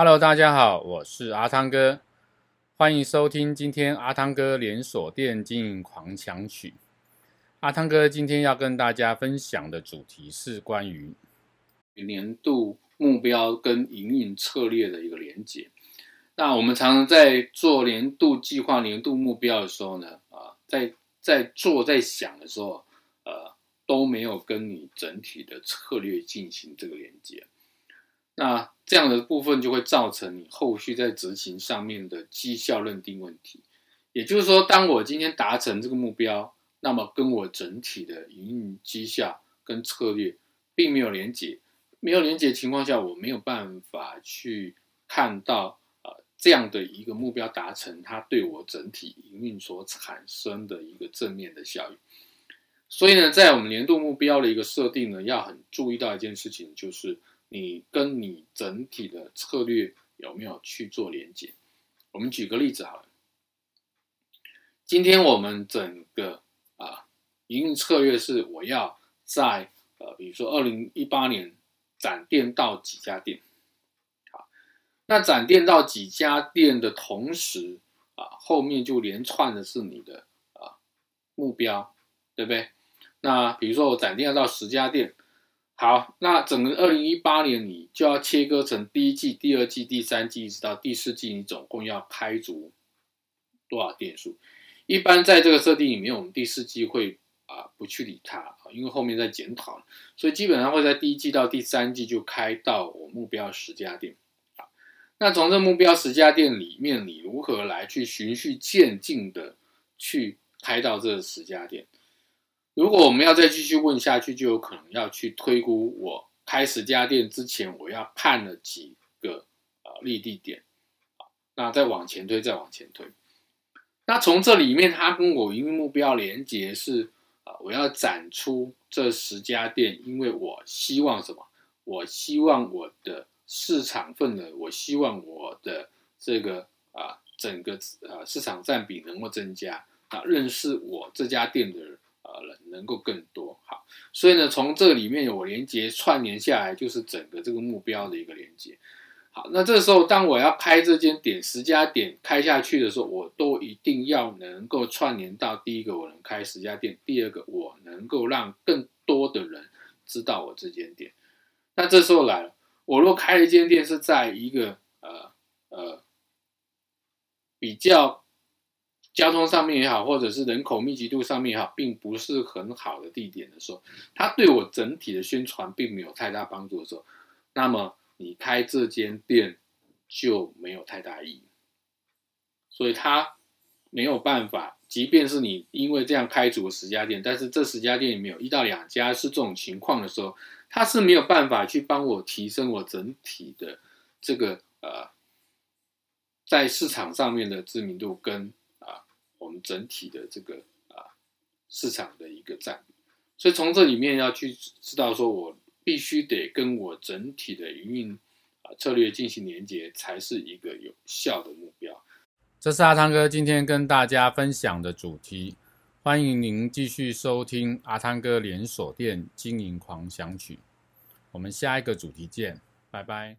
Hello，大家好，我是阿汤哥，欢迎收听今天阿汤哥连锁店经营狂想曲。阿汤哥今天要跟大家分享的主题是关于年度目标跟营运策略的一个连结。那我们常常在做年度计划、年度目标的时候呢，啊，在在做、在想的时候，呃，都没有跟你整体的策略进行这个连接。那这样的部分就会造成你后续在执行上面的绩效认定问题。也就是说，当我今天达成这个目标，那么跟我整体的营运绩效跟策略并没有连接，没有连接情况下，我没有办法去看到呃这样的一个目标达成，它对我整体营运所产生的一个正面的效益。所以呢，在我们年度目标的一个设定呢，要很注意到一件事情，就是你跟你整体的策略有没有去做连接。我们举个例子好了，今天我们整个啊营运策略是我要在呃，比如说二零一八年展店到几家店，好，那展店到几家店的同时啊，后面就连串的是你的啊目标，对不对？那比如说我展店要到十家店，好，那整个二零一八年你就要切割成第一季、第二季、第三季，一直到第四季，你总共要开足多少店数？一般在这个设定里面，我们第四季会啊不去理它，因为后面在检讨，所以基本上会在第一季到第三季就开到我目标十家店。好，那从这目标十家店里面，你如何来去循序渐进的去开到这十家店？如果我们要再继续问下去，就有可能要去推估我开十家店之前，我要看了几个呃立地点，那再往前推，再往前推。那从这里面，它跟我营运目标连接是啊，我要展出这十家店，因为我希望什么？我希望我的市场份额，我希望我的这个啊整个呃市场占比能够增加啊，认识我这家店的人。呃，人能够更多好，所以呢，从这里面有连接串联下来，就是整个这个目标的一个连接。好，那这时候当我要开这间店，十家店开下去的时候，我都一定要能够串联到第一个，我能开十家店；第二个，我能够让更多的人知道我这间店。那这时候来了，我若开一间店是在一个呃呃比较。交通上面也好，或者是人口密集度上面也好，并不是很好的地点的时候，它对我整体的宣传并没有太大帮助的时候，那么你开这间店就没有太大意义。所以它没有办法，即便是你因为这样开足了十家店，但是这十家店里面有一到两家是这种情况的时候，它是没有办法去帮我提升我整体的这个呃，在市场上面的知名度跟。整体的这个啊市场的一个占比，所以从这里面要去知道，说我必须得跟我整体的营运啊策略进行连接，才是一个有效的目标。这是阿汤哥今天跟大家分享的主题，欢迎您继续收听阿汤哥连锁店经营狂想曲。我们下一个主题见，拜拜。